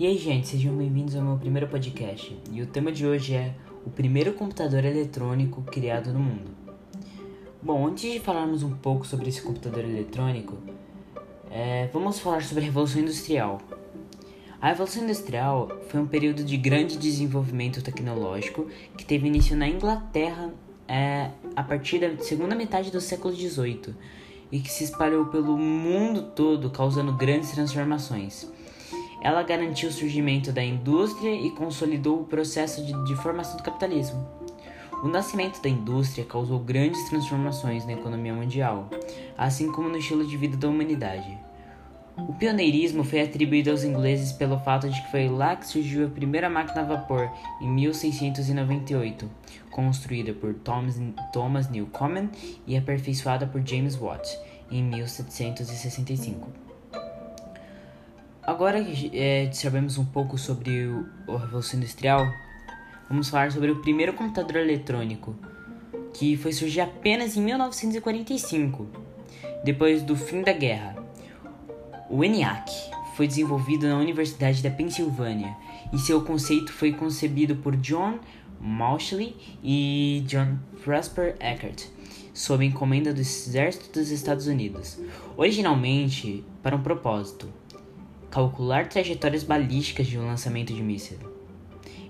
E aí, gente, sejam bem-vindos ao meu primeiro podcast. E o tema de hoje é o primeiro computador eletrônico criado no mundo. Bom, antes de falarmos um pouco sobre esse computador eletrônico, é, vamos falar sobre a Revolução Industrial. A Revolução Industrial foi um período de grande desenvolvimento tecnológico que teve início na Inglaterra é, a partir da segunda metade do século XVIII e que se espalhou pelo mundo todo, causando grandes transformações. Ela garantiu o surgimento da indústria e consolidou o processo de, de formação do capitalismo. O nascimento da indústria causou grandes transformações na economia mundial, assim como no estilo de vida da humanidade. O pioneirismo foi atribuído aos ingleses pelo fato de que foi lá que surgiu a primeira máquina a vapor, em 1698, construída por Thomas, Newcomen e aperfeiçoada por James Watt, em 1765. Agora que é, sabemos um pouco sobre o, a Revolução Industrial, vamos falar sobre o primeiro computador eletrônico, que foi surgir apenas em 1945, depois do fim da guerra. O ENIAC foi desenvolvido na Universidade da Pensilvânia e seu conceito foi concebido por John Mauchly e John Prosper Eckert, sob encomenda do Exército dos Estados Unidos, originalmente para um propósito calcular trajetórias balísticas de um lançamento de míssil.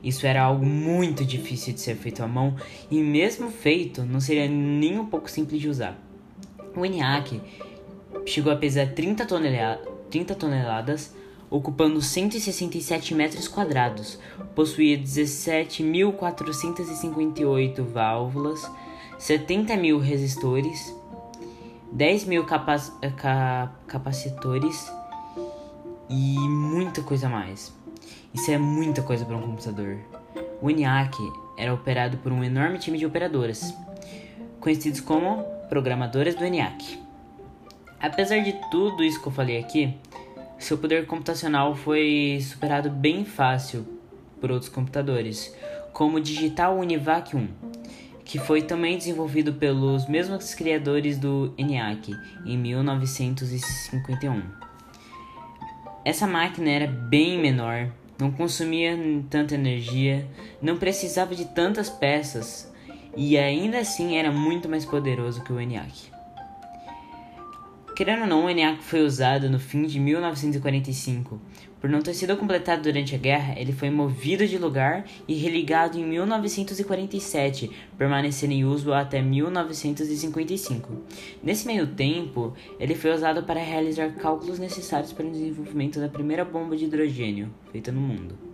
Isso era algo muito difícil de ser feito à mão e, mesmo feito, não seria nem um pouco simples de usar. O ENIAC chegou a pesar 30, tonelada, 30 toneladas, ocupando 167 metros quadrados, possuía 17.458 válvulas, 70 mil resistores, 10 mil capac capacitores e muita coisa mais. Isso é muita coisa para um computador. O ENIAC era operado por um enorme time de operadoras, conhecidos como programadoras do ENIAC. Apesar de tudo isso que eu falei aqui, seu poder computacional foi superado bem fácil por outros computadores, como o Digital Univac 1, que foi também desenvolvido pelos mesmos criadores do ENIAC em 1951. Essa máquina era bem menor, não consumia tanta energia, não precisava de tantas peças e ainda assim era muito mais poderoso que o ENIAC. Querendo ou não, o ENIAC foi usado no fim de 1945. Por não ter sido completado durante a guerra, ele foi movido de lugar e religado em 1947, permanecendo em uso até 1955. Nesse meio tempo, ele foi usado para realizar cálculos necessários para o desenvolvimento da primeira bomba de hidrogênio feita no mundo.